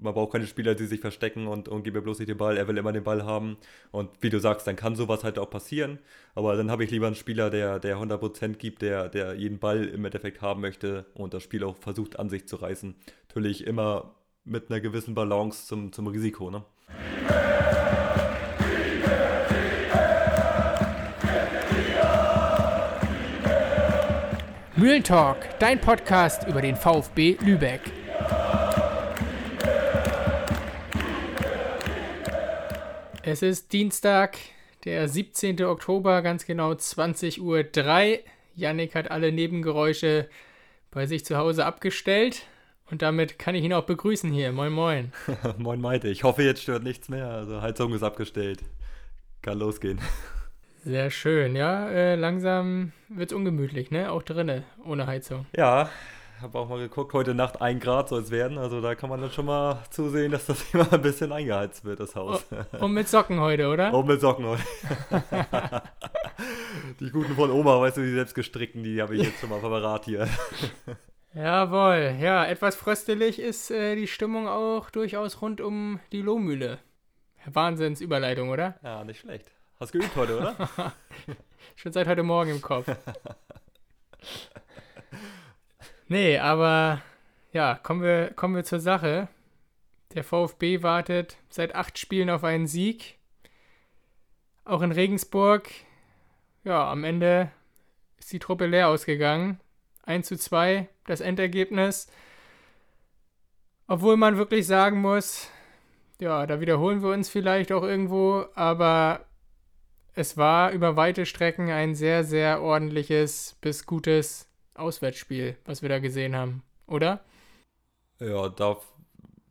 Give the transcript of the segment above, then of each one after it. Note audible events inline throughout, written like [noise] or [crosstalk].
man braucht keine Spieler, die sich verstecken und, und gib mir bloß nicht den Ball. Er will immer den Ball haben. Und wie du sagst, dann kann sowas halt auch passieren. Aber dann habe ich lieber einen Spieler, der, der 100% gibt, der, der jeden Ball im Endeffekt haben möchte und das Spiel auch versucht an sich zu reißen. Natürlich immer mit einer gewissen Balance zum, zum Risiko. Ne? Mühlentalk, dein Podcast über den VfB Lübeck. Es ist Dienstag, der 17. Oktober, ganz genau 20.03 Uhr. Yannick hat alle Nebengeräusche bei sich zu Hause abgestellt. Und damit kann ich ihn auch begrüßen hier. Moin, moin. [laughs] moin, Maite. Ich hoffe, jetzt stört nichts mehr. Also Heizung ist abgestellt. Kann losgehen. Sehr schön, ja. Äh, langsam wird es ungemütlich, ne? Auch drinnen, ohne Heizung. Ja, habe auch mal geguckt, heute Nacht ein Grad soll es werden. Also da kann man dann schon mal zusehen, dass das [laughs] immer ein bisschen eingeheizt wird, das Haus. Oh, und mit Socken heute, oder? Und mit Socken heute. [laughs] die guten von Oma, weißt du, die selbst gestrickten, die habe ich jetzt schon mal verrat hier. [laughs] Jawohl, ja, etwas fröstelig ist äh, die Stimmung auch durchaus rund um die Lohmühle. Wahnsinnsüberleitung, oder? Ja, nicht schlecht. Hast geübt heute, oder? Schon seit heute Morgen im Kopf. Nee, aber ja, kommen wir, kommen wir zur Sache. Der VfB wartet seit acht Spielen auf einen Sieg. Auch in Regensburg, ja, am Ende ist die Truppe leer ausgegangen. 1 zu 2 das Endergebnis. Obwohl man wirklich sagen muss, ja, da wiederholen wir uns vielleicht auch irgendwo, aber es war über weite Strecken ein sehr, sehr ordentliches bis gutes Auswärtsspiel, was wir da gesehen haben, oder? Ja, darf,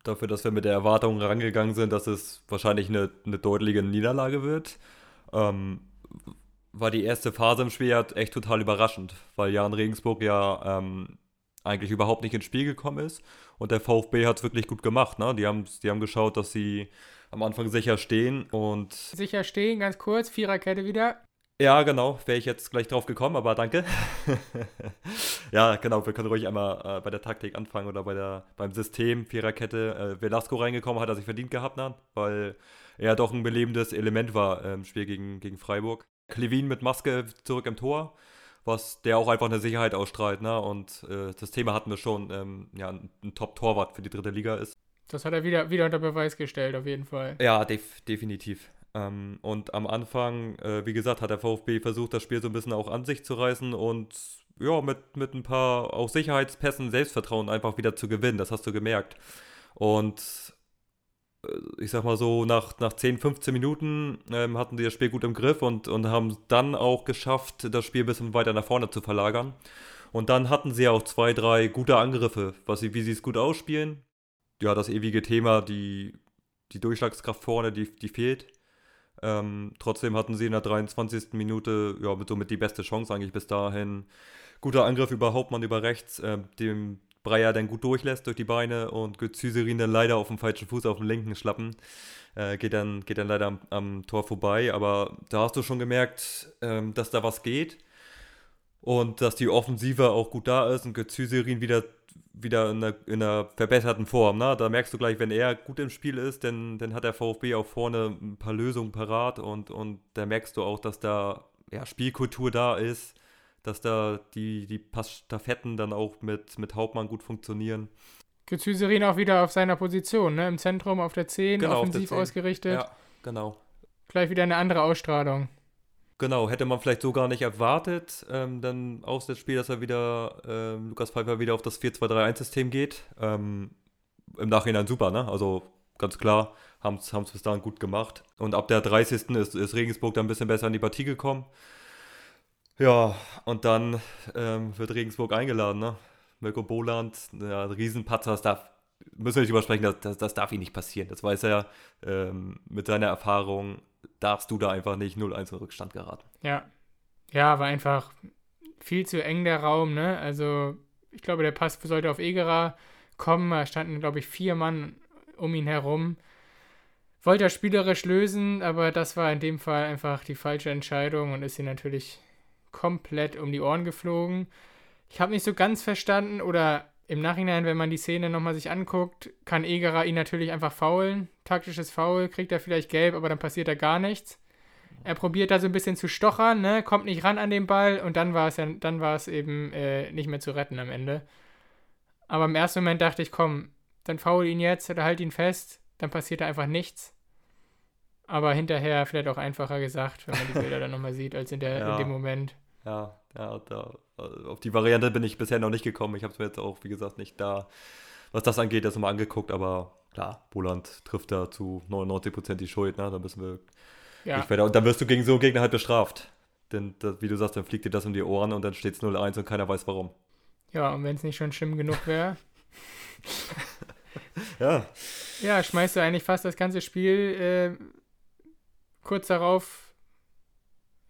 dafür, dass wir mit der Erwartung rangegangen sind, dass es wahrscheinlich eine, eine deutliche Niederlage wird, ähm, war die erste Phase im Spiel halt echt total überraschend, weil Jan Regensburg ja ähm, eigentlich überhaupt nicht ins Spiel gekommen ist und der VfB hat es wirklich gut gemacht. Ne? Die, haben, die haben geschaut, dass sie am Anfang sicher stehen und. Sicher stehen, ganz kurz, Viererkette wieder. Ja, genau, wäre ich jetzt gleich drauf gekommen, aber danke. [laughs] ja, genau, wir können ruhig einmal äh, bei der Taktik anfangen oder bei der, beim System Viererkette. Äh, Velasco reingekommen, hat er sich verdient gehabt, ne? weil er doch ein belebendes Element war im Spiel gegen, gegen Freiburg. Klevin mit Maske zurück im Tor, was der auch einfach eine Sicherheit ausstrahlt. Ne? Und äh, das Thema hatten wir schon, ähm, ja, ein, ein Top-Torwart für die dritte Liga ist. Das hat er wieder, wieder unter Beweis gestellt, auf jeden Fall. Ja, def definitiv. Ähm, und am Anfang, äh, wie gesagt, hat der VfB versucht, das Spiel so ein bisschen auch an sich zu reißen und ja, mit, mit ein paar auch Sicherheitspässen Selbstvertrauen einfach wieder zu gewinnen. Das hast du gemerkt. Und äh, ich sag mal so, nach, nach 10, 15 Minuten ähm, hatten sie das Spiel gut im Griff und, und haben dann auch geschafft, das Spiel ein bisschen weiter nach vorne zu verlagern. Und dann hatten sie auch zwei, drei gute Angriffe, was sie, wie sie es gut ausspielen ja, das ewige Thema, die, die Durchschlagskraft vorne, die, die fehlt. Ähm, trotzdem hatten sie in der 23. Minute ja, mit, somit die beste Chance eigentlich bis dahin. Guter Angriff über Hauptmann über rechts, äh, dem Breyer dann gut durchlässt durch die Beine und Gützüserin dann leider auf dem falschen Fuß auf dem linken Schlappen. Äh, geht, dann, geht dann leider am, am, Tor vorbei. Aber da hast du schon gemerkt, ähm, dass da was geht. Und dass die Offensive auch gut da ist und Gützüserin wieder wieder in einer, in einer verbesserten Form. Ne? Da merkst du gleich, wenn er gut im Spiel ist, dann, dann hat der VfB auch vorne ein paar Lösungen parat und, und da merkst du auch, dass da ja, Spielkultur da ist, dass da die, die Passstaffetten dann auch mit, mit Hauptmann gut funktionieren. Gezüserin auch wieder auf seiner Position, ne? im Zentrum auf der 10, genau, offensiv 10. ausgerichtet. Ja, genau. Gleich wieder eine andere Ausstrahlung. Genau, hätte man vielleicht so gar nicht erwartet, ähm, dann aus dem Spiel, dass er wieder, ähm, Lukas Pfeiffer wieder auf das 4-2-3-1-System geht. Ähm, Im Nachhinein super, ne? Also ganz klar, haben es bis dahin gut gemacht. Und ab der 30. ist, ist Regensburg dann ein bisschen besser in die Partie gekommen. Ja, und dann ähm, wird Regensburg eingeladen, ne? Mirko Boland, ja, Riesenpatzer, das darf, müssen wir nicht übersprechen, das, das, das darf ihm nicht passieren. Das weiß er ähm, mit seiner Erfahrung darfst du da einfach nicht 0-1 in Rückstand geraten. Ja. Ja, war einfach viel zu eng der Raum, ne? Also, ich glaube, der Pass sollte auf Egerer kommen. Da standen, glaube ich, vier Mann um ihn herum. Wollte er spielerisch lösen, aber das war in dem Fall einfach die falsche Entscheidung und ist ihm natürlich komplett um die Ohren geflogen. Ich habe nicht so ganz verstanden oder im Nachhinein, wenn man die Szene nochmal sich anguckt, kann Egerer ihn natürlich einfach faulen. Taktisches Foul, kriegt er vielleicht gelb, aber dann passiert da gar nichts. Er probiert da so ein bisschen zu stochern, ne? kommt nicht ran an den Ball und dann war es ja, dann war es eben äh, nicht mehr zu retten am Ende. Aber im ersten Moment dachte ich, komm, dann faul ihn jetzt oder halt ihn fest, dann passiert da einfach nichts. Aber hinterher vielleicht auch einfacher gesagt, wenn man die Bilder dann nochmal sieht, als in, der, ja. in dem Moment. Ja, ja, da, auf die Variante bin ich bisher noch nicht gekommen. Ich habe es mir jetzt auch, wie gesagt, nicht da, was das angeht, das mal angeguckt, aber klar, Boland trifft da zu 99% die Schuld, ne? Da müssen wir ja. nicht weiter. Und dann wirst du gegen so einen Gegner halt bestraft. Denn, das, wie du sagst, dann fliegt dir das um die Ohren und dann steht es 0-1 und keiner weiß warum. Ja, und wenn es nicht schon schlimm genug wäre. [laughs] ja. Ja, schmeißt du eigentlich fast das ganze Spiel äh, kurz darauf,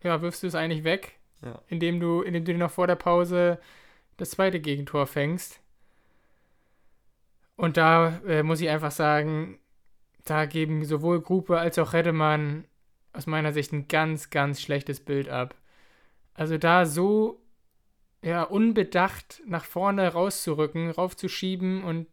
ja, wirfst du es eigentlich weg, ja. indem du, indem du noch vor der Pause das zweite Gegentor fängst. Und da äh, muss ich einfach sagen, da geben sowohl Gruppe als auch Redemann aus meiner Sicht ein ganz, ganz schlechtes Bild ab. Also da so ja, unbedacht nach vorne rauszurücken, raufzuschieben und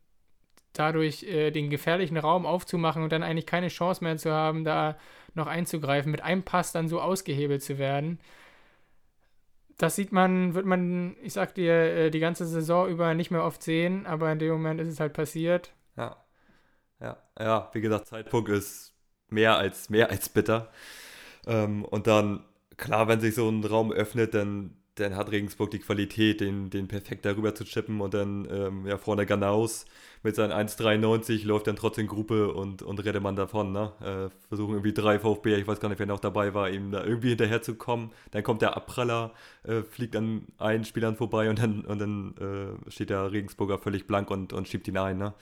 dadurch äh, den gefährlichen Raum aufzumachen und dann eigentlich keine Chance mehr zu haben, da noch einzugreifen, mit einem Pass dann so ausgehebelt zu werden. Das sieht man, wird man, ich sag dir, äh, die ganze Saison über nicht mehr oft sehen, aber in dem Moment ist es halt passiert. Ja. Ja, ja, wie gesagt, Zeitpunkt ist mehr als mehr als bitter. Ähm, und dann, klar, wenn sich so ein Raum öffnet, dann dann hat Regensburg die Qualität, den, den perfekt darüber zu chippen und dann ähm, ja, vorne Ganaus mit seinen 1,93 läuft dann trotzdem Gruppe und, und Redemann davon. Ne? Äh, versuchen irgendwie drei VfB, ich weiß gar nicht, wer noch dabei war, ihm da irgendwie hinterher zu kommen. Dann kommt der Abpraller, äh, fliegt an einen Spielern vorbei und dann, und dann äh, steht der Regensburger völlig blank und, und schiebt ihn ein. Ne?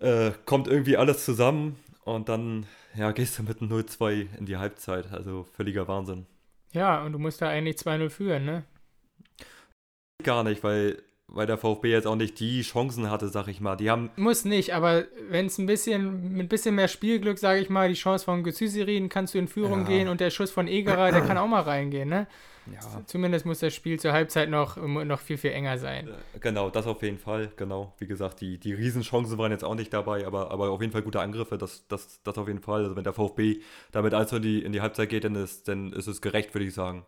Äh, kommt irgendwie alles zusammen und dann ja, gehst du mit einem 0-2 in die Halbzeit. Also völliger Wahnsinn. Ja, und du musst da eigentlich 2-0 führen, ne? Gar nicht, weil, weil der VfB jetzt auch nicht die Chancen hatte, sag ich mal. Die haben. Muss nicht, aber wenn es ein bisschen, mit ein bisschen mehr Spielglück, sag ich mal, die Chance von Gezüserin, kannst du in Führung ja. gehen und der Schuss von Egerer, der kann auch mal reingehen, ne? Ja. Zumindest muss das Spiel zur Halbzeit noch, noch viel, viel enger sein. Äh, genau, das auf jeden Fall, genau. Wie gesagt, die, die Riesenchancen waren jetzt auch nicht dabei, aber, aber auf jeden Fall gute Angriffe, das, das, das auf jeden Fall. Also wenn der VfB damit also in die, in die Halbzeit geht, dann ist, dann ist es gerecht, würde ich sagen.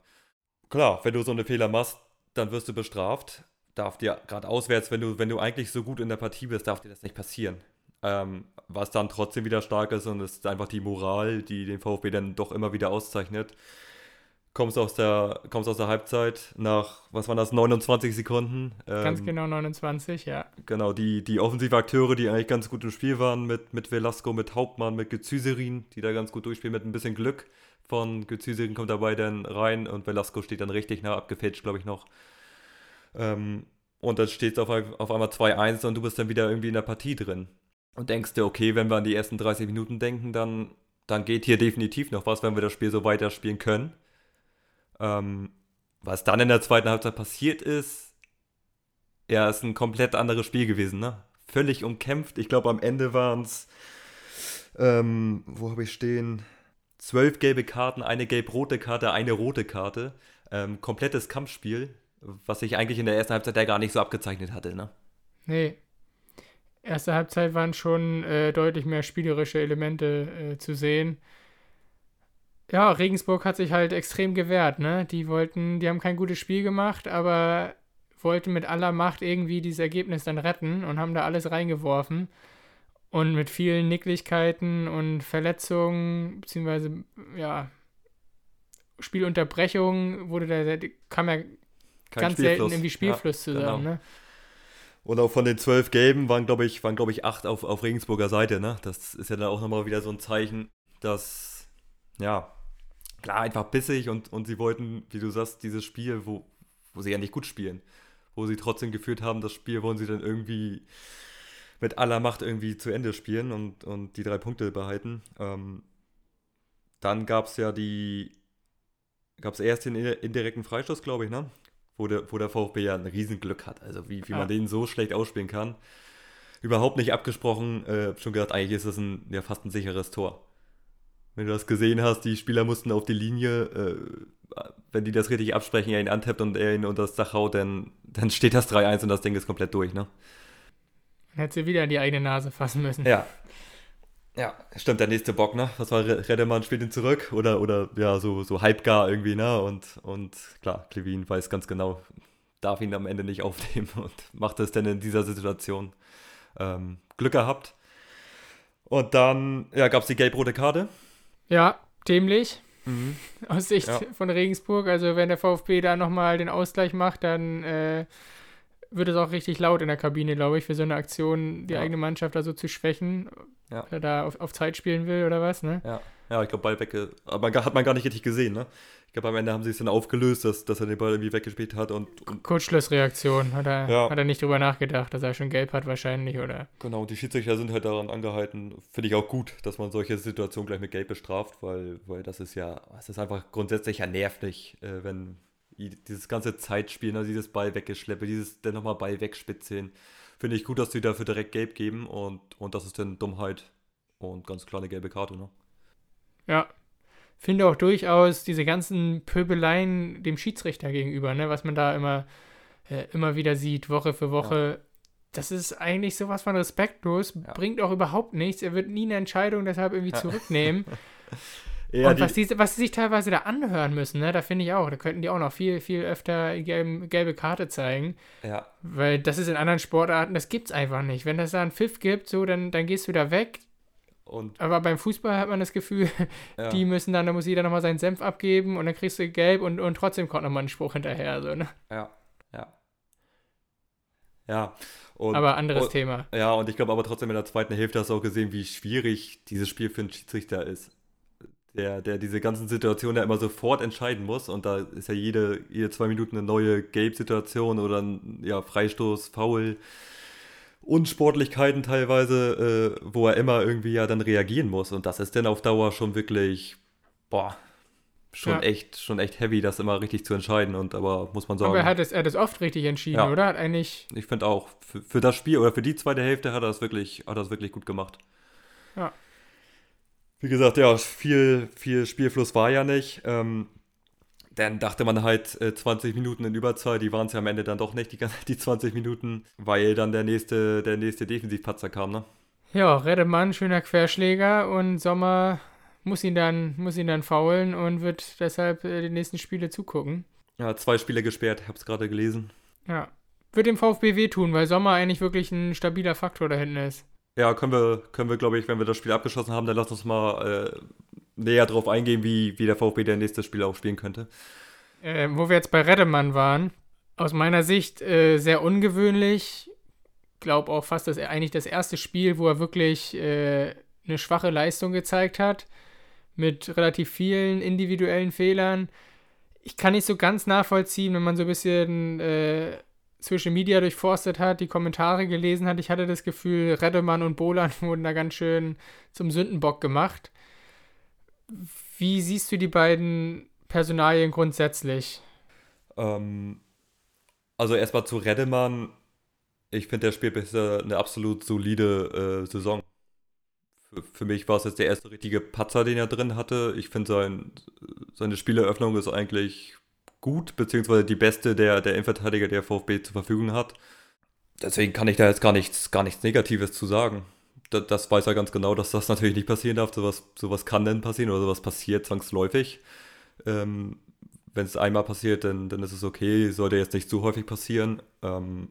Klar, wenn du so eine Fehler machst, dann wirst du bestraft. Darf dir gerade auswärts, wenn du, wenn du eigentlich so gut in der Partie bist, darf dir das nicht passieren. Ähm, was dann trotzdem wieder stark ist und es ist einfach die Moral, die den VfB dann doch immer wieder auszeichnet kommst aus der, kommst aus der Halbzeit nach, was waren das, 29 Sekunden. Ähm, ganz genau 29, ja. Genau, die, die offensive Akteure, die eigentlich ganz gut im Spiel waren, mit, mit Velasco, mit Hauptmann, mit Gezüserin, die da ganz gut durchspielen, mit ein bisschen Glück von Gezüserin kommt dabei dann rein und Velasco steht dann richtig nah, abgefälscht, glaube ich, noch. Ähm, und dann steht es auf, auf einmal 2-1 und du bist dann wieder irgendwie in der Partie drin. Und denkst dir, okay, wenn wir an die ersten 30 Minuten denken, dann, dann geht hier definitiv noch was, wenn wir das Spiel so weiterspielen können. Ähm, was dann in der zweiten Halbzeit passiert ist, ja, ist ein komplett anderes Spiel gewesen, ne? Völlig umkämpft. Ich glaube, am Ende waren es, ähm, wo habe ich stehen? Zwölf gelbe Karten, eine gelb-rote Karte, eine rote Karte. Ähm, komplettes Kampfspiel, was sich eigentlich in der ersten Halbzeit ja gar nicht so abgezeichnet hatte, ne? Nee. Erste Halbzeit waren schon äh, deutlich mehr spielerische Elemente äh, zu sehen ja, Regensburg hat sich halt extrem gewehrt, ne? Die wollten, die haben kein gutes Spiel gemacht, aber wollten mit aller Macht irgendwie dieses Ergebnis dann retten und haben da alles reingeworfen. Und mit vielen Nicklichkeiten und Verletzungen, beziehungsweise, ja, Spielunterbrechungen wurde da, kam ja kein ganz selten irgendwie Spielfluss ja, zusammen, genau. ne? Und auch von den zwölf Gelben waren, glaube ich, waren, glaube ich, acht auf, auf Regensburger Seite, ne? Das ist ja dann auch nochmal wieder so ein Zeichen, dass, ja, klar, einfach bissig und, und sie wollten, wie du sagst, dieses Spiel, wo, wo sie ja nicht gut spielen, wo sie trotzdem geführt haben, das Spiel wollen sie dann irgendwie mit aller Macht irgendwie zu Ende spielen und, und die drei Punkte behalten. Ähm, dann gab es ja die, gab es erst den indirekten Freistoß, glaube ich, ne? Wo der, wo der VfB ja ein Riesenglück hat. Also wie, wie ja. man den so schlecht ausspielen kann. Überhaupt nicht abgesprochen. Äh, schon gedacht, eigentlich ist das ein, ja, fast ein sicheres Tor wenn du das gesehen hast, die Spieler mussten auf die Linie, äh, wenn die das richtig absprechen, er ihn antippt und er ihn unter das Dach haut, dann, dann steht das 3-1 und das Ding ist komplett durch, ne? Dann hätte sie wieder in die eigene Nase fassen müssen. Ja. Ja, stimmt, der nächste Bock, ne? Was war Redemann spielt ihn zurück oder, oder ja, so, so halbgar irgendwie, ne? Und, und klar, Klevin weiß ganz genau, darf ihn am Ende nicht aufnehmen [laughs] und macht es denn in dieser Situation. Ähm, Glück gehabt. Und dann ja, gab es die gelb-rote Karte. Ja, dämlich. Mhm. [laughs] Aus Sicht ja. von Regensburg. Also wenn der VfB da nochmal den Ausgleich macht, dann äh, wird es auch richtig laut in der Kabine, glaube ich, für so eine Aktion, die ja. eigene Mannschaft da so zu schwächen. Ja. Wenn er da auf, auf Zeit spielen will oder was, ne? Ja, ja ich glaube, Ball weg. Aber hat man gar nicht richtig gesehen, ne? Glaube, am Ende haben sie es dann aufgelöst, dass, dass er den Ball irgendwie weggespielt hat. Und, und Kurzschlussreaktion, hat er, ja. hat er nicht drüber nachgedacht, dass er schon gelb hat wahrscheinlich, oder? Genau, die Schiedsrichter sind halt daran angehalten. Finde ich auch gut, dass man solche Situationen gleich mit gelb bestraft, weil, weil das ist ja, es ist einfach grundsätzlich ja nervig, äh, wenn dieses ganze Zeitspielen, also dieses Ball weggeschleppe, dieses dann nochmal Ball wegspitzeln. Finde ich gut, dass sie dafür direkt gelb geben und, und das ist dann Dummheit und ganz klar eine gelbe Karte, ne? Ja, finde auch durchaus diese ganzen Pöbeleien dem Schiedsrichter gegenüber, ne, was man da immer, äh, immer wieder sieht, Woche für Woche. Ja. Das ist eigentlich sowas von respektlos, ja. bringt auch überhaupt nichts. Er wird nie eine Entscheidung deshalb irgendwie zurücknehmen. [laughs] Ja, und was, die, was sie sich teilweise da anhören müssen, ne, da finde ich auch, da könnten die auch noch viel, viel öfter gelbe, gelbe Karte zeigen. Ja. Weil das ist in anderen Sportarten, das gibt es einfach nicht. Wenn das da einen Pfiff gibt, so, dann, dann gehst du da weg, und Aber beim Fußball hat man das Gefühl, [laughs] ja. die müssen dann, da muss jeder nochmal seinen Senf abgeben und dann kriegst du gelb und, und trotzdem kommt nochmal ein Spruch hinterher. So, ne? Ja, ja. Ja. Und, aber anderes und, Thema. Ja, und ich glaube aber trotzdem in der zweiten Hälfte hast du auch gesehen, wie schwierig dieses Spiel für einen Schiedsrichter ist. Der, der diese ganzen Situationen ja immer sofort entscheiden muss und da ist ja jede, jede zwei Minuten eine neue Gelb-Situation oder ein ja, Freistoß, Foul. Unsportlichkeiten teilweise, äh, wo er immer irgendwie ja dann reagieren muss. Und das ist dann auf Dauer schon wirklich, boah, schon ja. echt, schon echt heavy, das immer richtig zu entscheiden. Und aber muss man sagen. Aber er hat es, er hat es oft richtig entschieden, ja. oder? Hat eigentlich. Ich finde auch, für, für, das Spiel oder für die zweite Hälfte hat er es wirklich, hat er es wirklich gut gemacht. Ja. Wie gesagt, ja, viel, viel Spielfluss war ja nicht. Ähm, dann dachte man halt äh, 20 Minuten in Überzahl, die waren es ja am Ende dann doch nicht, die, die 20 Minuten, weil dann der nächste, der nächste Defensivpatzer kam, ne? Ja, Redemann, schöner Querschläger und Sommer muss ihn dann, muss ihn dann faulen und wird deshalb äh, die nächsten Spiele zugucken. Ja, zwei Spiele gesperrt, hab's gerade gelesen. Ja. Wird dem VfB wehtun, weil Sommer eigentlich wirklich ein stabiler Faktor da hinten ist. Ja, können wir, können wir, glaube ich, wenn wir das Spiel abgeschlossen haben, dann lass uns mal äh, näher drauf eingehen, wie, wie der VfB der nächste Spiel auch spielen könnte. Äh, wo wir jetzt bei Redemann waren, aus meiner Sicht äh, sehr ungewöhnlich. Glaube auch fast, dass er eigentlich das erste Spiel, wo er wirklich äh, eine schwache Leistung gezeigt hat, mit relativ vielen individuellen Fehlern. Ich kann nicht so ganz nachvollziehen, wenn man so ein bisschen äh, Social Media durchforstet hat, die Kommentare gelesen hat. Ich hatte das Gefühl, Redemann und Bolan [laughs] wurden da ganz schön zum Sündenbock gemacht. Wie siehst du die beiden Personalien grundsätzlich? Ähm, also erstmal zu Redemann. Ich finde, der spielt bisher eine absolut solide äh, Saison. Für, für, mich war es jetzt der erste richtige Patzer, den er drin hatte. Ich finde, sein, seine Spieleröffnung ist eigentlich gut, beziehungsweise die beste der, der Innenverteidiger, der VfB zur Verfügung hat. Deswegen kann ich da jetzt gar nichts, gar nichts Negatives zu sagen das, das weiß er ganz genau, dass das natürlich nicht passieren darf. Sowas, sowas kann denn passieren oder sowas passiert zwangsläufig. Ähm, Wenn es einmal passiert, dann, dann ist es okay, sollte jetzt nicht zu häufig passieren. Ähm,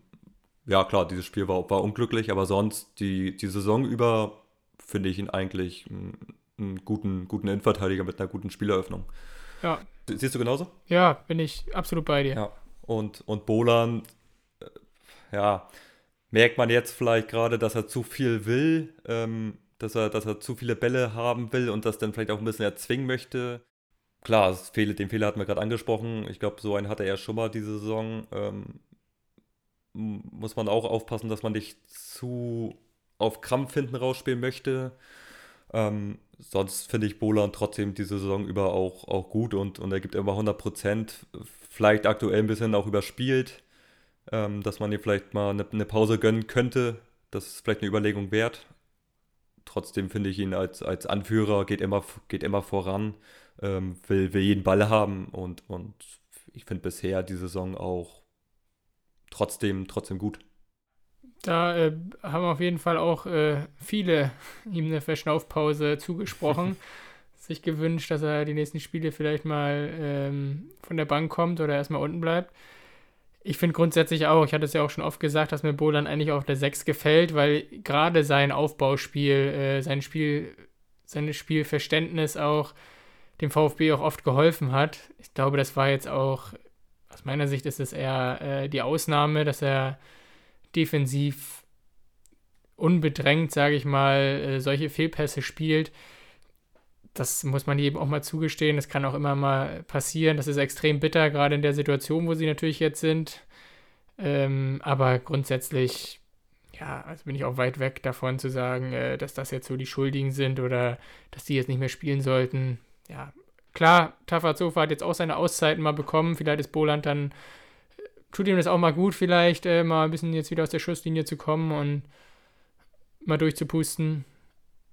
ja, klar, dieses Spiel war, war unglücklich, aber sonst die, die Saison über finde ich ihn eigentlich einen, einen guten, guten Innenverteidiger mit einer guten Spieleröffnung. Ja. Siehst du genauso? Ja, bin ich absolut bei dir. Ja. Und, und Bolan, äh, ja, merkt man jetzt vielleicht gerade, dass er zu viel will, ähm, dass, er, dass er zu viele Bälle haben will und das dann vielleicht auch ein bisschen erzwingen möchte. Klar, Fehler, den Fehler hatten wir gerade angesprochen. Ich glaube, so einen hatte er schon mal diese Saison. Ähm, muss man auch aufpassen, dass man nicht zu auf Krampf hinten rausspielen möchte. Ähm, sonst finde ich Bolan trotzdem diese Saison über auch, auch gut und, und er gibt immer 100 Prozent. Vielleicht aktuell ein bisschen auch überspielt ähm, dass man ihr vielleicht mal eine, eine, Pause gönnen könnte. Das ist vielleicht eine Überlegung wert. trotzdem finde ich ihn als, als Anführer, geht immer, geht immer voran, ähm, will, will jeden Ball haben und, und ich finde bisher die Saison auch trotzdem, trotzdem gut. Da äh, haben auf jeden Fall auch äh, viele ihm eine Verschnaufpause zugesprochen. [laughs] sich gewünscht, dass er die nächsten Spiele vielleicht mal ähm, von der Bank kommt oder erstmal unten bleibt. Ich finde grundsätzlich auch, ich hatte es ja auch schon oft gesagt, dass mir Bolan eigentlich auf der 6 gefällt, weil gerade sein Aufbauspiel, äh, sein Spiel, sein Spielverständnis auch dem VfB auch oft geholfen hat. Ich glaube, das war jetzt auch, aus meiner Sicht ist es eher äh, die Ausnahme, dass er defensiv unbedrängt, sage ich mal, äh, solche Fehlpässe spielt. Das muss man eben auch mal zugestehen. Das kann auch immer mal passieren. Das ist extrem bitter, gerade in der Situation, wo sie natürlich jetzt sind. Ähm, aber grundsätzlich, ja, also bin ich auch weit weg davon zu sagen, äh, dass das jetzt so die Schuldigen sind oder dass die jetzt nicht mehr spielen sollten. Ja, klar, Tafazofa hat jetzt auch seine Auszeiten mal bekommen. Vielleicht ist Boland dann tut ihm das auch mal gut, vielleicht äh, mal ein bisschen jetzt wieder aus der Schusslinie zu kommen und mal durchzupusten.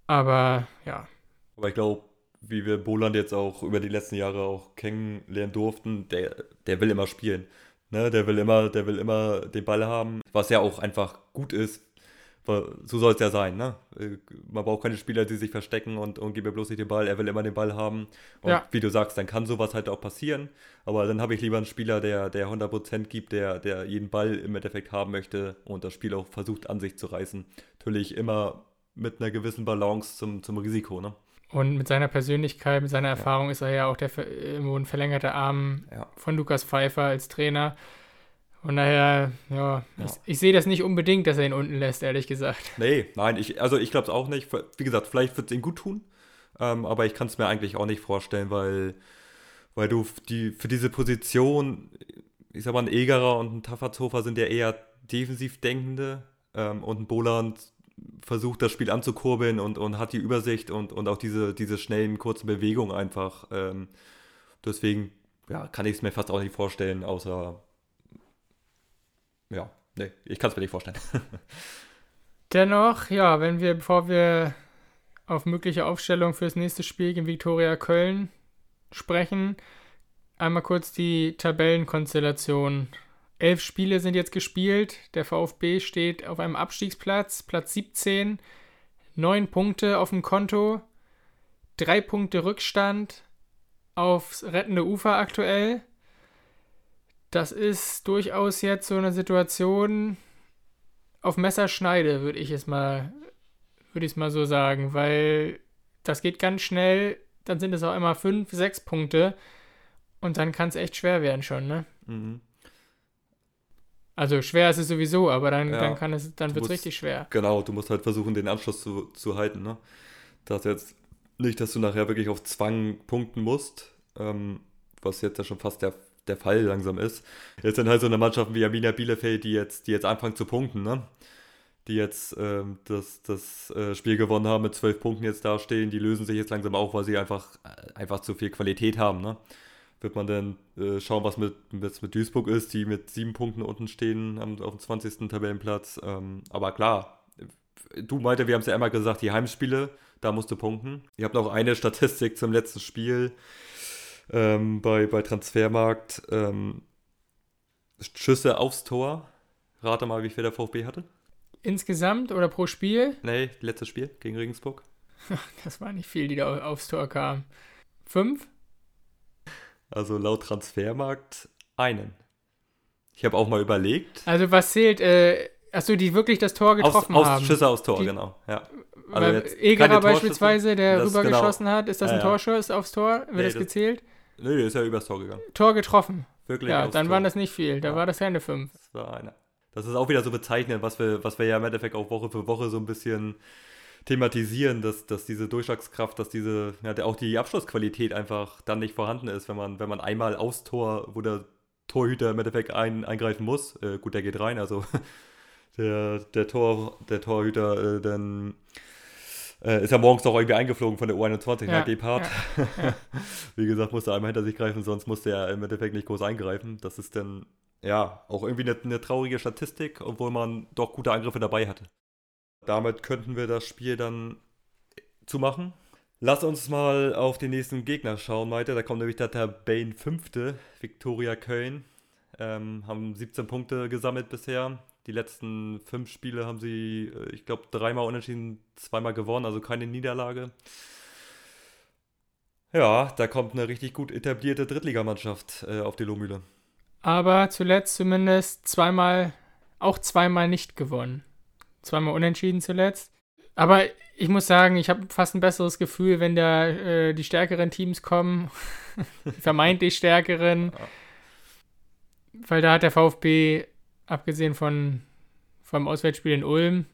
Aber ja. Aber ich glaube, wie wir Boland jetzt auch über die letzten Jahre auch kennenlernen durften, der, der will immer spielen. Ne? Der will immer, der will immer den Ball haben, was ja auch einfach gut ist, so soll es ja sein, ne? Äh, man braucht keine Spieler, die sich verstecken und, und gebe bloß nicht den Ball. Er will immer den Ball haben. Und ja. wie du sagst, dann kann sowas halt auch passieren. Aber dann habe ich lieber einen Spieler, der, der 100% gibt, der, der jeden Ball im Endeffekt haben möchte und das Spiel auch versucht an sich zu reißen. Natürlich immer mit einer gewissen Balance zum, zum Risiko, ne? Und mit seiner Persönlichkeit, mit seiner Erfahrung ja. ist er ja auch der irgendwo ein verlängerter Arm ja. von Lukas Pfeiffer als Trainer. Von daher, ja, ja. ich, ich sehe das nicht unbedingt, dass er ihn unten lässt, ehrlich gesagt. [laughs] Nee, nein, ich, also ich glaube es auch nicht. Wie gesagt, vielleicht wird es ihm gut tun, ähm, aber ich kann es mir eigentlich auch nicht vorstellen, weil, weil du die, für diese Position, ich sag mal, ein Egerer und ein Tafferzofer sind ja eher defensiv denkende ähm, und ein Boland versucht das Spiel anzukurbeln und, und hat die Übersicht und, und auch diese, diese schnellen, kurzen Bewegungen einfach. Ähm, deswegen ja, kann ich es mir fast auch nicht vorstellen, außer ja, nee, ich kann es mir nicht vorstellen. [laughs] Dennoch, ja, wenn wir, bevor wir auf mögliche Aufstellung fürs nächste Spiel gegen Viktoria Köln sprechen, einmal kurz die Tabellenkonstellation. Elf Spiele sind jetzt gespielt. Der VfB steht auf einem Abstiegsplatz, Platz 17, neun Punkte auf dem Konto, drei Punkte Rückstand aufs rettende Ufer aktuell das ist durchaus jetzt so eine Situation auf Messerschneide, würde ich es mal, würde ich es mal so sagen, weil das geht ganz schnell, dann sind es auch immer fünf, sechs Punkte und dann kann es echt schwer werden schon, ne? Mhm. Also schwer ist es sowieso, aber dann, ja, dann kann es, dann wird es richtig schwer. Genau, du musst halt versuchen, den Anschluss zu, zu halten, ne? Das jetzt nicht, dass du nachher wirklich auf Zwang punkten musst, ähm, was jetzt ja schon fast der der Fall langsam ist. Jetzt sind halt so eine Mannschaft wie Arminia Bielefeld, die jetzt, die jetzt anfangen zu punkten, ne? Die jetzt ähm, das, das äh, Spiel gewonnen haben, mit zwölf Punkten jetzt dastehen, die lösen sich jetzt langsam auf, weil sie einfach, äh, einfach zu viel Qualität haben, ne? Wird man dann äh, schauen, was mit, mit, mit Duisburg ist, die mit sieben Punkten unten stehen am, auf dem 20. Tabellenplatz. Ähm, aber klar, du meinte, wir haben es ja einmal gesagt, die Heimspiele, da musst du punkten. Ihr habt noch eine Statistik zum letzten Spiel ähm, bei, bei Transfermarkt ähm, Schüsse aufs Tor. Rate mal, wie viel der VfB hatte. Insgesamt oder pro Spiel? Nee, letztes Spiel gegen Regensburg. [laughs] Das war nicht viel, die da aufs Tor kamen. Fünf? Also laut Transfermarkt einen. Ich habe auch mal überlegt. Also was zählt, äh, achso, die wirklich das Tor getroffen aus, aus haben. Schüsse aufs Tor, die, genau. Ja. Also Egerer beispielsweise, der rübergeschossen genau. hat, ist das ein ja, Torschuss aufs Tor? Wird nee, das gezählt? Nee, der ist ja übers Tor gegangen. Tor getroffen. Wirklich? Ja, dann Tor. waren das nicht viel. Da ja. war das keine 5. Das war eine. Das ist auch wieder so bezeichnend, was wir, was wir ja im Endeffekt auch Woche für Woche so ein bisschen thematisieren, dass, dass diese Durchschlagskraft, dass diese, ja, auch die Abschlussqualität einfach dann nicht vorhanden ist, wenn man, wenn man einmal aufs Tor, wo der Torhüter im Endeffekt ein, eingreifen muss, äh, gut, der geht rein, also [laughs] der, der, Tor, der Torhüter äh, dann äh, ist ja morgens auch irgendwie eingeflogen von der U21 ja, nach Gebhardt. Ja, [laughs] ja. Wie gesagt, musste einmal hinter sich greifen, sonst musste er im Endeffekt nicht groß eingreifen. Das ist dann, ja, auch irgendwie eine, eine traurige Statistik, obwohl man doch gute Angriffe dabei hatte. Damit könnten wir das Spiel dann zu machen. Lass uns mal auf den nächsten Gegner schauen, Maite. Da kommt nämlich der Tabellenfünfte, Viktoria Köln. Ähm, haben 17 Punkte gesammelt bisher. Die letzten fünf Spiele haben sie, äh, ich glaube, dreimal unentschieden, zweimal gewonnen, also keine Niederlage. Ja, da kommt eine richtig gut etablierte Drittligamannschaft äh, auf die Lohmühle. Aber zuletzt zumindest zweimal, auch zweimal nicht gewonnen. Zweimal unentschieden zuletzt. Aber ich muss sagen, ich habe fast ein besseres Gefühl, wenn da äh, die stärkeren Teams kommen, [laughs] vermeintlich stärkeren, weil da hat der VfB, abgesehen von vom Auswärtsspiel in Ulm,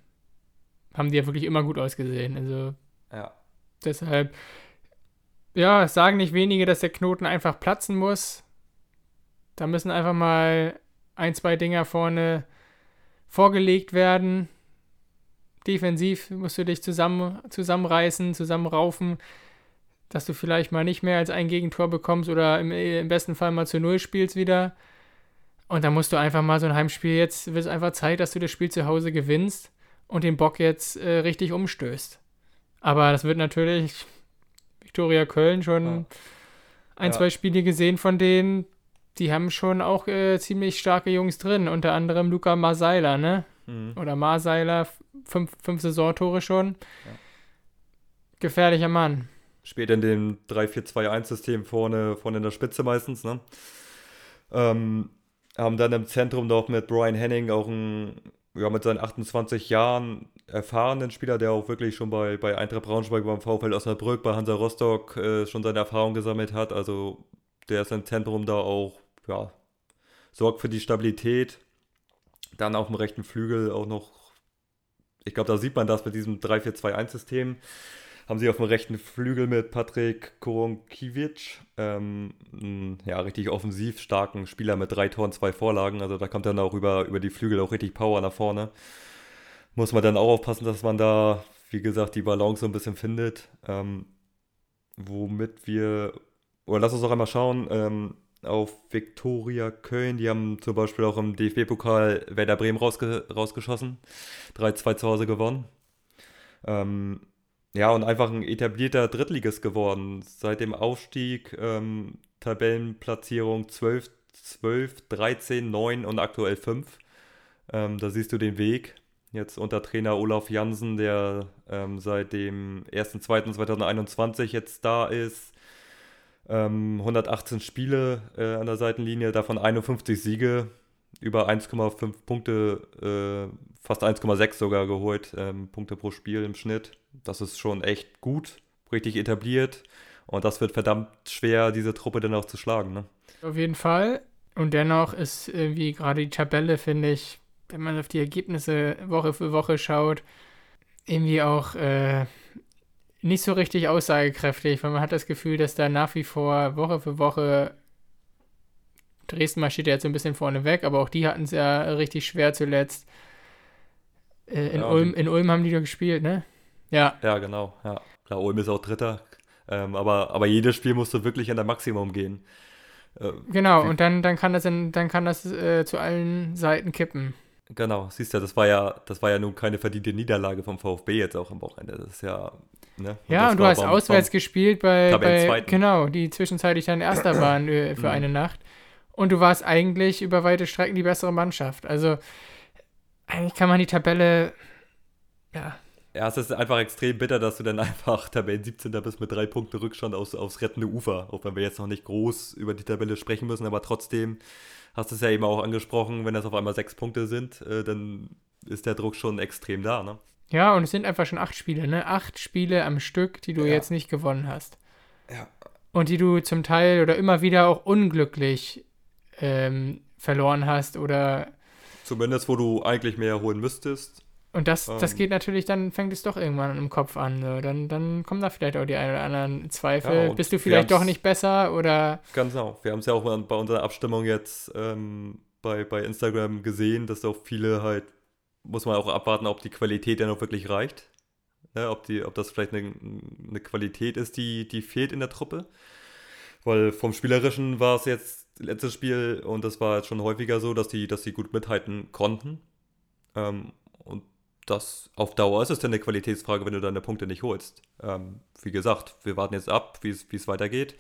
haben die ja wirklich immer gut ausgesehen. Also ja. deshalb, ja, sagen nicht wenige, dass der Knoten einfach platzen muss. Da müssen einfach mal ein, zwei Dinger vorne vorgelegt werden defensiv musst du dich zusammen, zusammenreißen, zusammenraufen, dass du vielleicht mal nicht mehr als ein Gegentor bekommst oder im, im besten Fall mal zu Null spielst wieder. Und dann musst du einfach mal so ein Heimspiel jetzt, wird es einfach Zeit, dass du das Spiel zu Hause gewinnst und den Bock jetzt äh, richtig umstößt. Aber das wird natürlich Viktoria Köln schon ja. ein, ja. zwei Spiele gesehen von denen. Die haben schon auch äh, ziemlich starke Jungs drin, unter anderem Luca Masaila, ne? Mhm. Oder Marseiler, fünf, fünf Saisontore schon. Ja. Gefährlicher Mann. Spielt in dem 3-4-2-1-System vorne, vorne in der Spitze meistens, ne? Ähm, haben dann im Zentrum noch mit Brian Henning auch einen, ja, mit seinen 28 Jahren erfahrenen Spieler, der auch wirklich schon bei, bei Eintracht Braunschweig, beim VfL Osnabrück, bei Hansa Rostock äh, schon seine Erfahrung gesammelt hat. Also der ist im Zentrum da auch, ja, sorgt für die Stabilität dann auf dem rechten Flügel auch noch, ich glaube, da sieht man das mit diesem 3-4-2-1-System. Haben sie auf dem rechten Flügel mit Patrick Koronkiewicz, ähm, ja, richtig offensiv starken Spieler mit drei Toren, zwei Vorlagen. Also da kommt dann auch über, über die Flügel auch richtig Power nach vorne. Muss man dann auch aufpassen, dass man da, wie gesagt, die Balance so ein bisschen findet. Ähm, womit wir, oder lass uns auch einmal schauen, ähm, auf Viktoria Köln. Die haben zum Beispiel auch im DFB-Pokal Werder Bremen rausge rausgeschossen. 3-2 zu Hause gewonnen. Ähm, ja, und einfach ein etablierter Drittligist geworden. Seit dem Aufstieg ähm, Tabellenplatzierung 12, 12, 13, 9 und aktuell 5. Ähm, da siehst du den Weg. Jetzt unter Trainer Olaf Jansen, der ähm, seit dem 1.2.2021 jetzt da ist ähm, 118 Spiele äh, an der Seitenlinie, davon 51 Siege, über 1,5 Punkte, äh, fast 1,6 sogar geholt, ähm, Punkte pro Spiel im Schnitt. Das ist schon echt gut, richtig etabliert. Und das wird verdammt schwer, diese Truppe dann auch zu schlagen. Ne? Auf jeden Fall. Und dennoch ist irgendwie gerade die Tabelle, finde ich, wenn man auf die Ergebnisse Woche für Woche schaut, irgendwie auch äh, nicht so richtig aussagekräftig, weil man hat das Gefühl, dass da nach wie vor Woche für Woche Dresden marschiert ja jetzt so ein bisschen vorne weg, aber auch die hatten es ja richtig schwer zuletzt. Äh, in, ja, Ulm, in Ulm haben die doch gespielt, ne? Ja. Ja, genau. Ja. Klar, Ulm ist auch Dritter. Ähm, aber, aber jedes Spiel musst du wirklich an der Maximum gehen. Äh, genau, und dann, dann kann das, in, dann kann das äh, zu allen Seiten kippen. Genau, siehst du, das war ja, das war ja nun keine verdiente Niederlage vom VfB jetzt auch am Wochenende. Das ist ja Ne? Und ja, und du hast beim, auswärts beim gespielt bei, bei genau, die zwischenzeitlich dann Erster [clears throat] waren äh, für mhm. eine Nacht. Und du warst eigentlich über weite Strecken die bessere Mannschaft. Also eigentlich kann man die Tabelle, ja. Ja, es ist einfach extrem bitter, dass du dann [laughs] einfach Tabellen 17. bist mit drei Punkten Rückstand aus, aufs rettende Ufer. Auch wenn wir jetzt noch nicht groß über die Tabelle sprechen müssen, aber trotzdem hast du es ja eben auch angesprochen, wenn das auf einmal sechs Punkte sind, äh, dann ist der Druck schon extrem da, ne? Ja, und es sind einfach schon acht Spiele, ne? Acht Spiele am Stück, die du ja. jetzt nicht gewonnen hast. Ja. Und die du zum Teil oder immer wieder auch unglücklich ähm, verloren hast oder. Zumindest, wo du eigentlich mehr holen müsstest. Und das, ähm, das geht natürlich, dann fängt es doch irgendwann im Kopf an. So. Dann, dann kommen da vielleicht auch die ein oder anderen Zweifel. Ja, Bist du vielleicht doch nicht besser oder. Ganz genau. Wir haben es ja auch bei unserer Abstimmung jetzt ähm, bei, bei Instagram gesehen, dass auch viele halt muss man auch abwarten, ob die Qualität dann auch wirklich reicht. Ne, ob, die, ob das vielleicht eine, eine Qualität ist, die, die fehlt in der Truppe. Weil vom Spielerischen war es jetzt letztes Spiel und das war jetzt schon häufiger so, dass die, dass die gut mithalten konnten. Ähm, und das auf Dauer ist es dann eine Qualitätsfrage, wenn du deine Punkte nicht holst. Ähm, wie gesagt, wir warten jetzt ab, wie es weitergeht.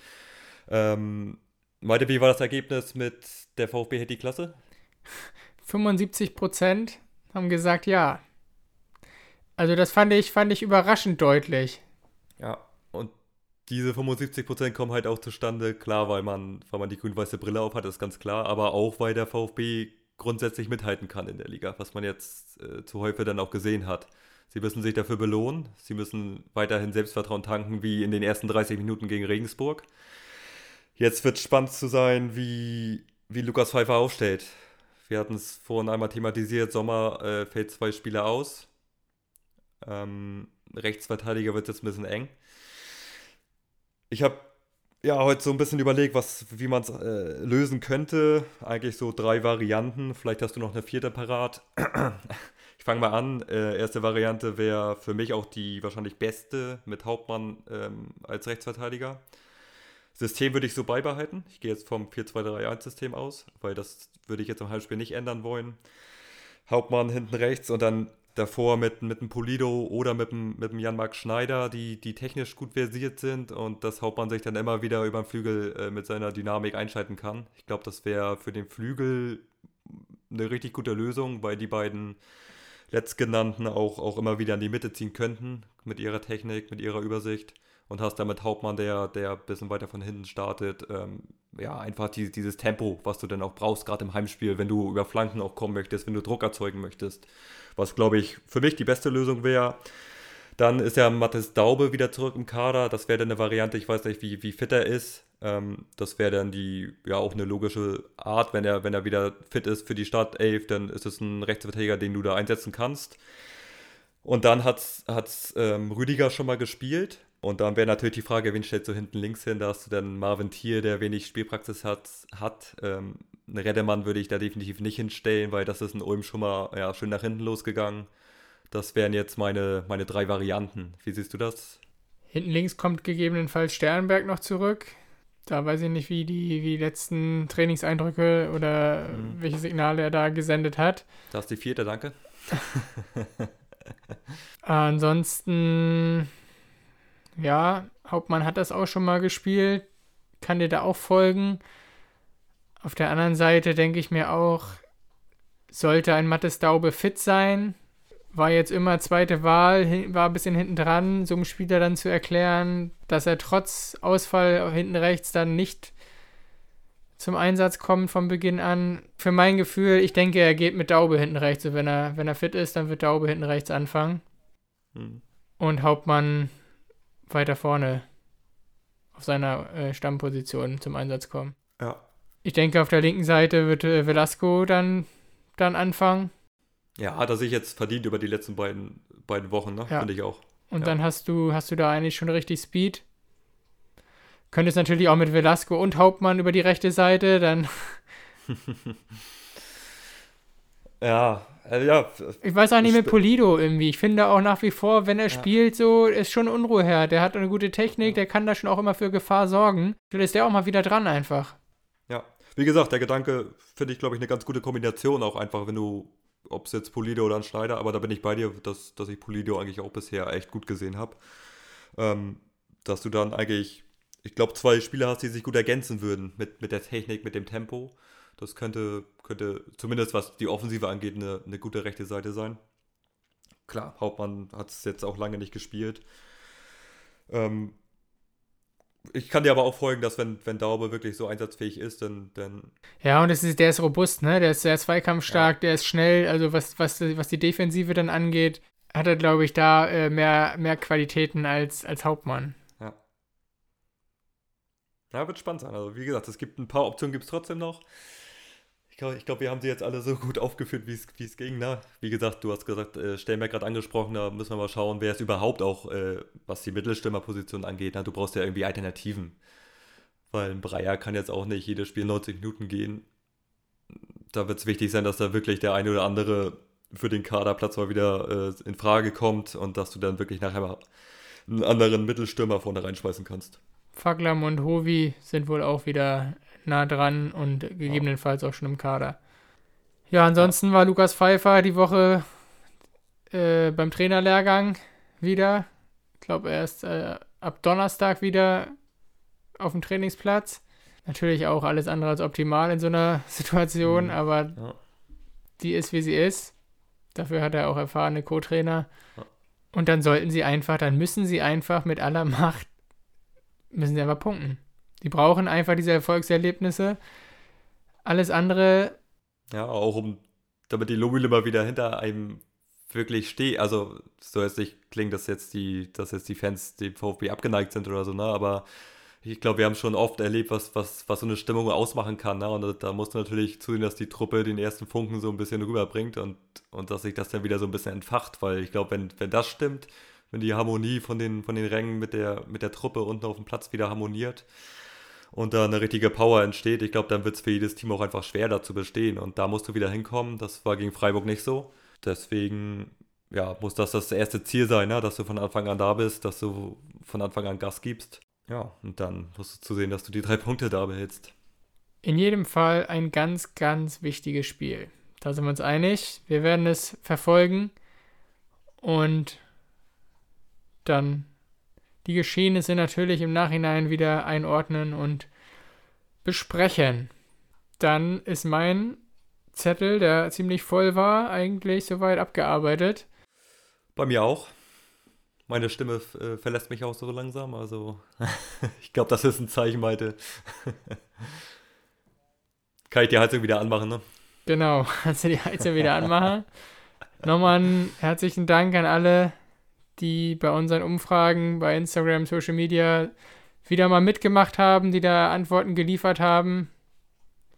Ähm, Malte, wie war das Ergebnis mit der VfB hält die Klasse? 75 Prozent haben gesagt ja. Also das fand ich, fand ich überraschend deutlich. Ja, und diese 75 Prozent kommen halt auch zustande, klar, weil man, weil man die grün-weiße Brille auf hat, ist ganz klar, aber auch weil der VfB grundsätzlich mithalten kann in der Liga, was man jetzt äh, zu häufig dann auch gesehen hat. Sie müssen sich dafür belohnen, sie müssen weiterhin Selbstvertrauen tanken, wie in den ersten 30 Minuten gegen Regensburg. Jetzt wird spannend zu sein, wie, wie Lukas Pfeiffer aufstellt. Wir hatten es vorhin einmal thematisiert, Sommer äh, fällt zwei Spieler aus. Ähm, Rechtsverteidiger wird jetzt ein bisschen eng. Ich habe ja heute so ein bisschen überlegt, was, wie man es äh, lösen könnte. Eigentlich so drei Varianten. Vielleicht hast du noch eine vierte parat. [clears throat] ich fange mal an. Äh, erste Variante wäre für mich auch die wahrscheinlich beste mit Hauptmann ähm, als Rechtsverteidiger. System würde ich so beibehalten. Ich gehe jetzt vom 4-2-3-1-System aus, weil das würde ich jetzt im Halbspiel nicht ändern wollen. Hauptmann hinten rechts und dann davor mit, mit einem Polido oder mit dem, mit dem Jan-Marc Schneider, die, die technisch gut versiert sind und dass Hauptmann sich dann immer wieder über den Flügel äh, mit seiner Dynamik einschalten kann. Ich glaube, das wäre für den Flügel eine richtig gute Lösung, weil die beiden letztgenannten auch, auch immer wieder in die Mitte ziehen könnten mit ihrer Technik, mit ihrer Übersicht und hast damit Hauptmann, der, der ein bisschen weiter von hinten startet. Ähm, ja, einfach die, dieses Tempo, was du dann auch brauchst, gerade im Heimspiel, wenn du über Flanken auch kommen möchtest, wenn du Druck erzeugen möchtest. Was, glaube ich, für mich die beste Lösung wäre. Dann ist ja Mathis Daube wieder zurück im Kader. Das wäre dann eine Variante, ich weiß nicht, wie, wie fit er ist. Ähm, das wäre dann die, ja, auch eine logische Art, wenn er, wenn er wieder fit ist für die Startelf, dann ist es ein Rechtsverteidiger, den du da einsetzen kannst. Und dann hat es ähm, Rüdiger schon mal gespielt. Und dann wäre natürlich die Frage, wen stellst du hinten links hin? Da hast du dann Marvin Thier, der wenig Spielpraxis hat. hat. Ähm, einen Reddemann würde ich da definitiv nicht hinstellen, weil das ist in Ulm schon mal ja, schön nach hinten losgegangen. Das wären jetzt meine, meine drei Varianten. Wie siehst du das? Hinten links kommt gegebenenfalls Sternberg noch zurück. Da weiß ich nicht, wie die, wie die letzten Trainingseindrücke oder mhm. welche Signale er da gesendet hat. Das ist die vierte, danke. [laughs] Ansonsten ja, Hauptmann hat das auch schon mal gespielt, kann dir da auch folgen. Auf der anderen Seite denke ich mir auch, sollte ein Mattes Daube fit sein, war jetzt immer zweite Wahl, war ein bisschen hinten dran, so einem Spieler dann zu erklären, dass er trotz Ausfall hinten rechts dann nicht zum Einsatz kommt von Beginn an. Für mein Gefühl, ich denke, er geht mit Daube hinten rechts. Und wenn er, wenn er fit ist, dann wird Daube hinten rechts anfangen. Hm. Und Hauptmann weiter vorne auf seiner äh, Stammposition zum Einsatz kommen. Ja. Ich denke, auf der linken Seite wird äh, Velasco dann, dann anfangen. Ja, hat er sich jetzt verdient über die letzten beiden, beiden Wochen, ne? Ja. Finde ich auch. Und ja. dann hast du, hast du da eigentlich schon richtig Speed. Könntest natürlich auch mit Velasco und Hauptmann über die rechte Seite, dann. [laughs] ja, also ja. Ich weiß auch nicht mit Polido irgendwie. Ich finde auch nach wie vor, wenn er ja. spielt, so ist schon Unruhe her. Der hat eine gute Technik, der kann da schon auch immer für Gefahr sorgen. Vielleicht ist der auch mal wieder dran einfach. Ja, wie gesagt, der Gedanke finde ich, glaube ich, eine ganz gute Kombination auch einfach, wenn du, ob es jetzt Polido oder ein Schneider, aber da bin ich bei dir, dass, dass ich Polido eigentlich auch bisher echt gut gesehen habe. Ähm, dass du dann eigentlich, ich glaube, zwei Spieler hast, die sich gut ergänzen würden mit, mit der Technik, mit dem Tempo. Das könnte, könnte zumindest was die Offensive angeht, eine, eine gute rechte Seite sein. Klar, Hauptmann hat es jetzt auch lange nicht gespielt. Ähm, ich kann dir aber auch folgen, dass wenn, wenn Daube wirklich so einsatzfähig ist, dann. dann ja, und ist, der ist robust, ne? Der ist sehr zweikampfstark, ja. der ist schnell, also was, was, was die Defensive dann angeht, hat er, glaube ich, da äh, mehr, mehr Qualitäten als, als Hauptmann. Ja. Ja, wird spannend sein. Also, wie gesagt, es gibt ein paar Optionen, gibt es trotzdem noch. Ich glaube, glaub, wir haben sie jetzt alle so gut aufgeführt, wie es ging. Ne? Wie gesagt, du hast gesagt, äh, Stellenberg gerade angesprochen, da müssen wir mal schauen, wer es überhaupt auch, äh, was die Mittelstürmerposition angeht. Ne? Du brauchst ja irgendwie Alternativen. Weil ein Breyer kann jetzt auch nicht jedes Spiel 90 Minuten gehen. Da wird es wichtig sein, dass da wirklich der eine oder andere für den Kaderplatz mal wieder äh, in Frage kommt und dass du dann wirklich nachher mal einen anderen Mittelstürmer vorne reinschmeißen kannst. Faglam und Hovi sind wohl auch wieder nah dran und gegebenenfalls auch schon im Kader. Ja, ansonsten war Lukas Pfeiffer die Woche äh, beim Trainerlehrgang wieder. Ich glaube, er ist äh, ab Donnerstag wieder auf dem Trainingsplatz. Natürlich auch alles andere als optimal in so einer [laughs] Situation, mhm. aber ja. die ist, wie sie ist. Dafür hat er auch erfahrene Co-Trainer. Ja. Und dann sollten sie einfach, dann müssen sie einfach mit aller Macht, müssen sie einfach punkten. Die brauchen einfach diese Erfolgserlebnisse. Alles andere. Ja, auch um, damit die Lobile mal wieder hinter einem wirklich steht. Also, so jetzt nicht klingt, dass jetzt die, dass jetzt die Fans dem VfB abgeneigt sind oder so, ne? Aber ich glaube, wir haben schon oft erlebt, was, was, was so eine Stimmung ausmachen kann. Ne? Und da, da musst du natürlich zusehen, dass die Truppe den ersten Funken so ein bisschen rüberbringt und, und dass sich das dann wieder so ein bisschen entfacht. Weil ich glaube, wenn, wenn das stimmt, wenn die Harmonie von den, von den Rängen mit der, mit der Truppe unten auf dem Platz wieder harmoniert und da eine richtige Power entsteht, ich glaube, dann wird es für jedes Team auch einfach schwer, da zu bestehen. Und da musst du wieder hinkommen. Das war gegen Freiburg nicht so. Deswegen ja, muss das das erste Ziel sein, ne? dass du von Anfang an da bist, dass du von Anfang an Gas gibst. Ja, und dann musst du zusehen, dass du die drei Punkte da behältst. In jedem Fall ein ganz, ganz wichtiges Spiel. Da sind wir uns einig. Wir werden es verfolgen und dann die Geschehnisse natürlich im Nachhinein wieder einordnen und besprechen. Dann ist mein Zettel, der ziemlich voll war, eigentlich soweit abgearbeitet. Bei mir auch meine Stimme äh, verlässt mich auch so langsam. Also [laughs] ich glaube, das ist ein Zeichen, Malte. [laughs] Kann ich die Heizung wieder anmachen, ne? Genau, [laughs] kannst du die Heizung wieder anmachen. Nochmal einen herzlichen Dank an alle, die bei unseren Umfragen bei Instagram, Social Media wieder mal mitgemacht haben, die da Antworten geliefert haben.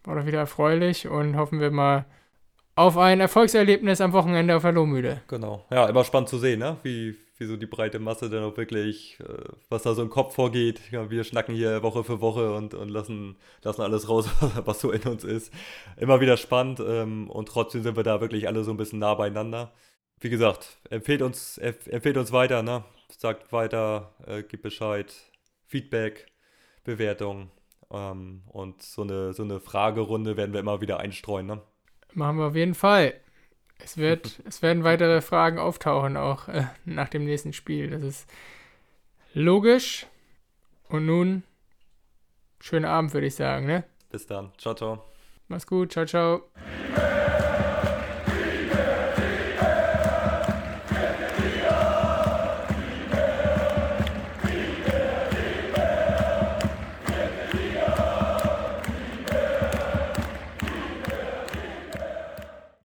Doch wieder erfreulich und hoffen wir mal auf ein Erfolgserlebnis am Wochenende auf der Lohmühle. Genau. Ja, immer spannend zu sehen, ne? wie, wie so die breite Masse dann auch wirklich, äh, was da so im Kopf vorgeht. Ja, wir schnacken hier Woche für Woche und, und lassen, lassen alles raus, [laughs] was so in uns ist. Immer wieder spannend ähm, und trotzdem sind wir da wirklich alle so ein bisschen nah beieinander. Wie gesagt, empfehlt uns, empfehlt uns weiter, ne? sagt weiter, äh, gibt Bescheid, Feedback, Bewertung ähm, und so eine, so eine Fragerunde werden wir immer wieder einstreuen. Ne? Machen wir auf jeden Fall. Es, wird, [laughs] es werden weitere Fragen auftauchen, auch äh, nach dem nächsten Spiel. Das ist logisch. Und nun, schönen Abend, würde ich sagen, ne? Bis dann. Ciao, ciao. Mach's gut. Ciao, ciao.